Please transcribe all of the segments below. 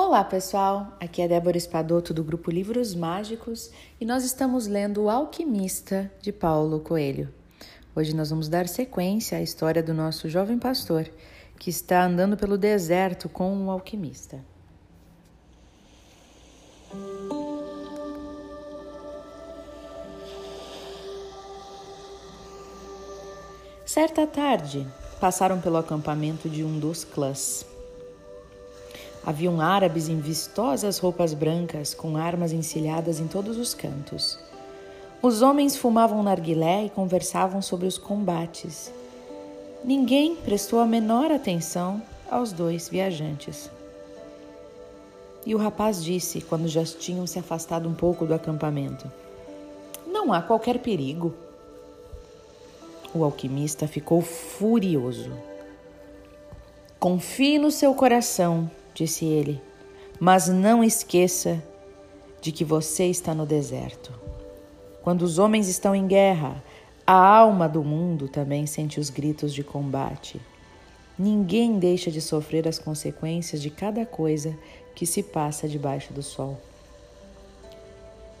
Olá pessoal, aqui é Débora Espadoto do grupo Livros Mágicos e nós estamos lendo O Alquimista de Paulo Coelho. Hoje nós vamos dar sequência à história do nosso jovem pastor que está andando pelo deserto com um alquimista. Certa tarde, passaram pelo acampamento de um dos clãs. Haviam árabes em vistosas roupas brancas, com armas encilhadas em todos os cantos. Os homens fumavam narguilé e conversavam sobre os combates. Ninguém prestou a menor atenção aos dois viajantes. E o rapaz disse, quando já tinham se afastado um pouco do acampamento: Não há qualquer perigo. O alquimista ficou furioso. Confie no seu coração, disse ele, mas não esqueça de que você está no deserto. Quando os homens estão em guerra, a alma do mundo também sente os gritos de combate. Ninguém deixa de sofrer as consequências de cada coisa que se passa debaixo do sol.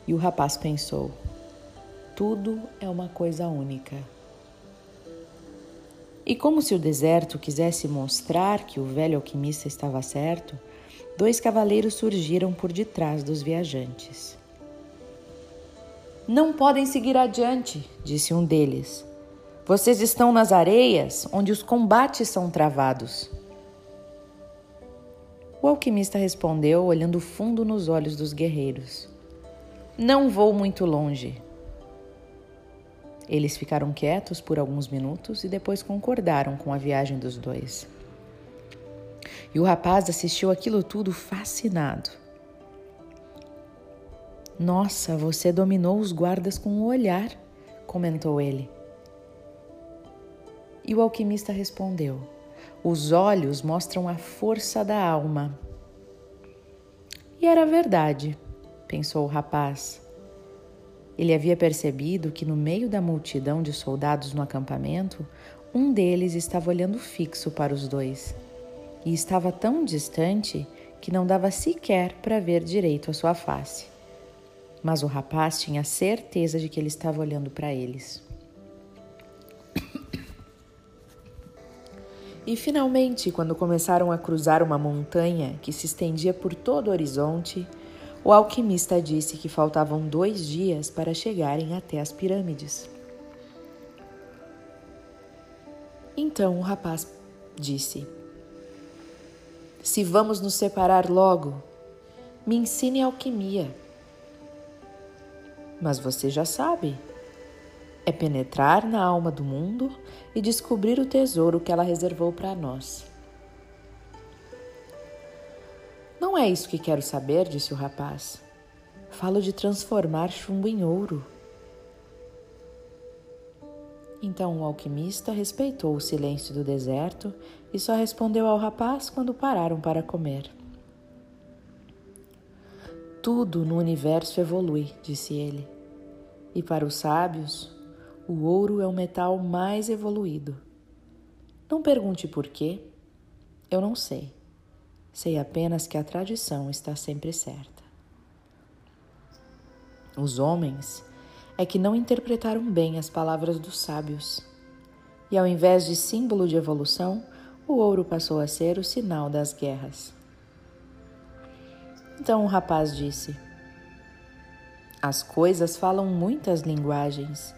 E o rapaz pensou: tudo é uma coisa única. E como se o deserto quisesse mostrar que o velho alquimista estava certo, dois cavaleiros surgiram por detrás dos viajantes. Não podem seguir adiante, disse um deles. Vocês estão nas areias onde os combates são travados. O alquimista respondeu, olhando fundo nos olhos dos guerreiros: Não vou muito longe. Eles ficaram quietos por alguns minutos e depois concordaram com a viagem dos dois. E o rapaz assistiu aquilo tudo fascinado. Nossa, você dominou os guardas com o olhar, comentou ele. E o alquimista respondeu: Os olhos mostram a força da alma. E era verdade, pensou o rapaz. Ele havia percebido que no meio da multidão de soldados no acampamento, um deles estava olhando fixo para os dois. E estava tão distante que não dava sequer para ver direito a sua face. Mas o rapaz tinha certeza de que ele estava olhando para eles. E finalmente, quando começaram a cruzar uma montanha que se estendia por todo o horizonte, o alquimista disse que faltavam dois dias para chegarem até as pirâmides. Então o rapaz disse: Se vamos nos separar logo, me ensine alquimia. Mas você já sabe. É penetrar na alma do mundo e descobrir o tesouro que ela reservou para nós. Não é isso que quero saber, disse o rapaz. Falo de transformar chumbo em ouro. Então o alquimista respeitou o silêncio do deserto e só respondeu ao rapaz quando pararam para comer. Tudo no universo evolui, disse ele. E para os sábios, o ouro é o metal mais evoluído. Não pergunte por quê, eu não sei. Sei apenas que a tradição está sempre certa. Os homens é que não interpretaram bem as palavras dos sábios. E ao invés de símbolo de evolução, o ouro passou a ser o sinal das guerras. Então o rapaz disse: As coisas falam muitas linguagens.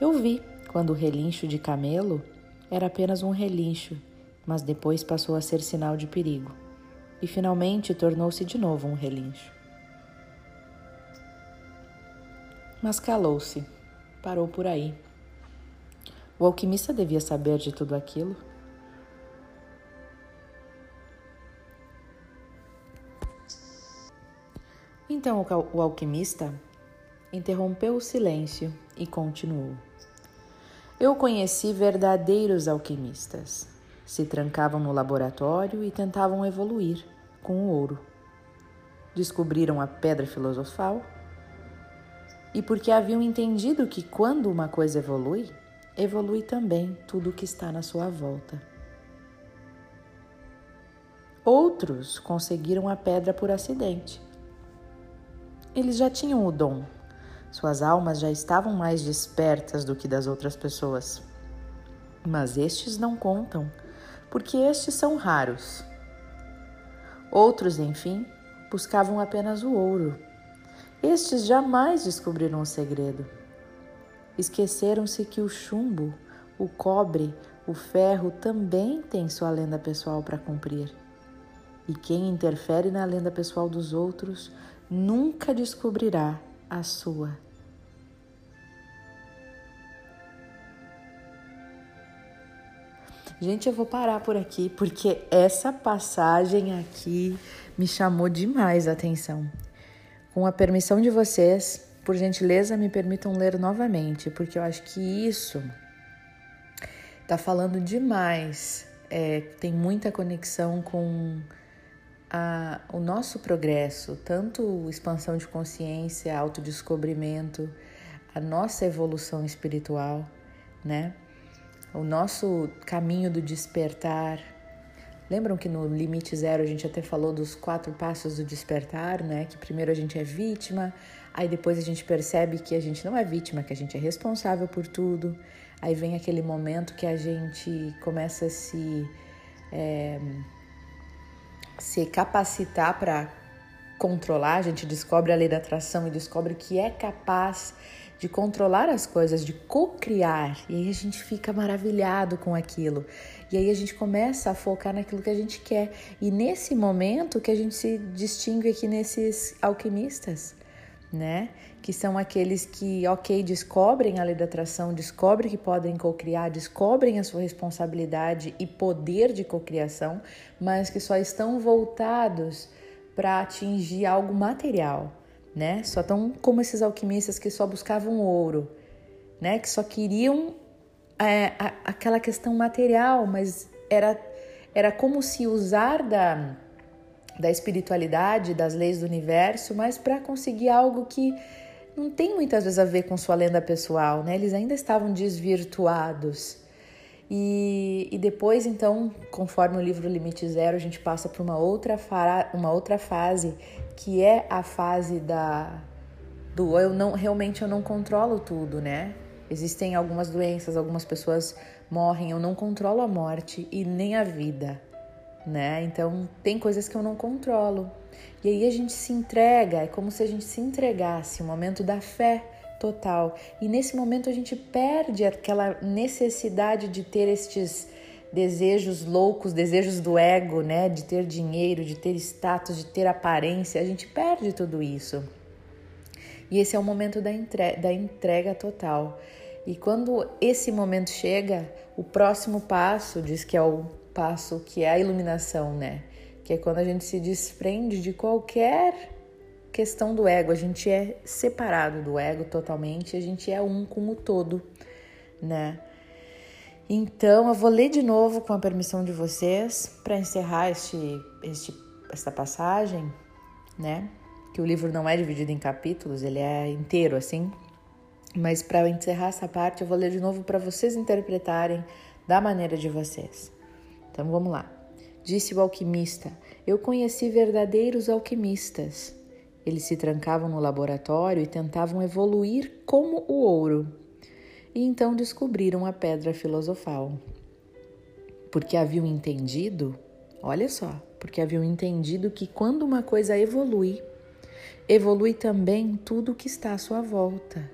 Eu vi quando o relincho de camelo era apenas um relincho mas depois passou a ser sinal de perigo e finalmente tornou-se de novo um relincho. Mas calou-se, parou por aí. O alquimista devia saber de tudo aquilo. Então o alquimista interrompeu o silêncio e continuou. Eu conheci verdadeiros alquimistas se trancavam no laboratório e tentavam evoluir com o ouro. Descobriram a pedra filosofal e porque haviam entendido que quando uma coisa evolui, evolui também tudo o que está na sua volta. Outros conseguiram a pedra por acidente. Eles já tinham o dom. Suas almas já estavam mais despertas do que das outras pessoas. Mas estes não contam, porque estes são raros. Outros, enfim, buscavam apenas o ouro. Estes jamais descobriram o segredo. Esqueceram-se que o chumbo, o cobre, o ferro também têm sua lenda pessoal para cumprir. E quem interfere na lenda pessoal dos outros nunca descobrirá a sua. Gente, eu vou parar por aqui porque essa passagem aqui me chamou demais a atenção. Com a permissão de vocês, por gentileza, me permitam ler novamente, porque eu acho que isso tá falando demais. É, tem muita conexão com a, o nosso progresso, tanto expansão de consciência, autodescobrimento, a nossa evolução espiritual, né? O nosso caminho do despertar. Lembram que no limite zero a gente até falou dos quatro passos do despertar, né? Que primeiro a gente é vítima, aí depois a gente percebe que a gente não é vítima, que a gente é responsável por tudo. Aí vem aquele momento que a gente começa a se, é, se capacitar para controlar, a gente descobre a lei da atração e descobre que é capaz de controlar as coisas, de co-criar. E aí a gente fica maravilhado com aquilo. E aí a gente começa a focar naquilo que a gente quer. E nesse momento que a gente se distingue aqui nesses alquimistas, né? Que são aqueles que, ok, descobrem a lei da atração, descobrem que podem cocriar, descobrem a sua responsabilidade e poder de cocriação, mas que só estão voltados para atingir algo material, né? Só estão como esses alquimistas que só buscavam ouro, né? Que só queriam é, a, aquela questão material, mas era, era como se usar da da espiritualidade, das leis do universo, mas para conseguir algo que não tem muitas vezes a ver com sua lenda pessoal, né? Eles ainda estavam desvirtuados. E, e depois, então, conforme o livro Limite Zero, a gente passa para uma outra, uma outra fase, que é a fase da do eu não realmente eu não controlo tudo, né? Existem algumas doenças, algumas pessoas morrem, eu não controlo a morte e nem a vida né? Então tem coisas que eu não controlo. E aí a gente se entrega, é como se a gente se entregasse, o momento da fé total. E nesse momento a gente perde aquela necessidade de ter estes desejos loucos, desejos do ego, né? De ter dinheiro, de ter status, de ter aparência. A gente perde tudo isso. E esse é o momento da entrega, da entrega total. E quando esse momento chega, o próximo passo diz que é o passo que é a iluminação, né? Que é quando a gente se desprende de qualquer questão do ego, a gente é separado do ego totalmente, a gente é um com o todo, né? Então, eu vou ler de novo com a permissão de vocês para encerrar este, este, esta passagem, né? Que o livro não é dividido em capítulos, ele é inteiro assim. Mas para encerrar essa parte, eu vou ler de novo para vocês interpretarem da maneira de vocês. Então vamos lá. Disse o alquimista: Eu conheci verdadeiros alquimistas. Eles se trancavam no laboratório e tentavam evoluir como o ouro. E então descobriram a pedra filosofal. Porque haviam entendido, olha só, porque haviam entendido que quando uma coisa evolui, evolui também tudo que está à sua volta.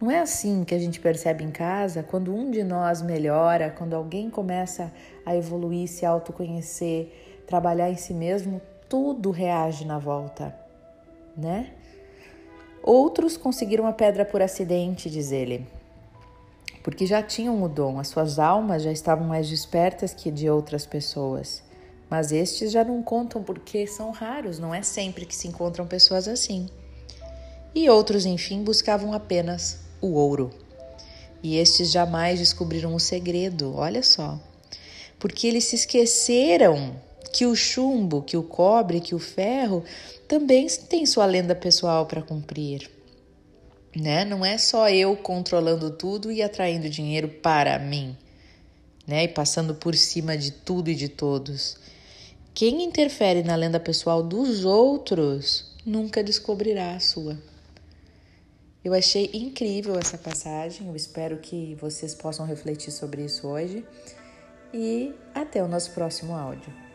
Não é assim que a gente percebe em casa, quando um de nós melhora, quando alguém começa a evoluir, se autoconhecer, trabalhar em si mesmo, tudo reage na volta, né? Outros conseguiram a pedra por acidente, diz ele, porque já tinham o dom, as suas almas já estavam mais despertas que de outras pessoas. Mas estes já não contam porque são raros, não é sempre que se encontram pessoas assim. E outros, enfim, buscavam apenas o ouro. E estes jamais descobriram o segredo, olha só. Porque eles se esqueceram que o chumbo, que o cobre, que o ferro também tem sua lenda pessoal para cumprir. Né? Não é só eu controlando tudo e atraindo dinheiro para mim, né? E passando por cima de tudo e de todos. Quem interfere na lenda pessoal dos outros nunca descobrirá a sua. Eu achei incrível essa passagem, eu espero que vocês possam refletir sobre isso hoje e até o nosso próximo áudio.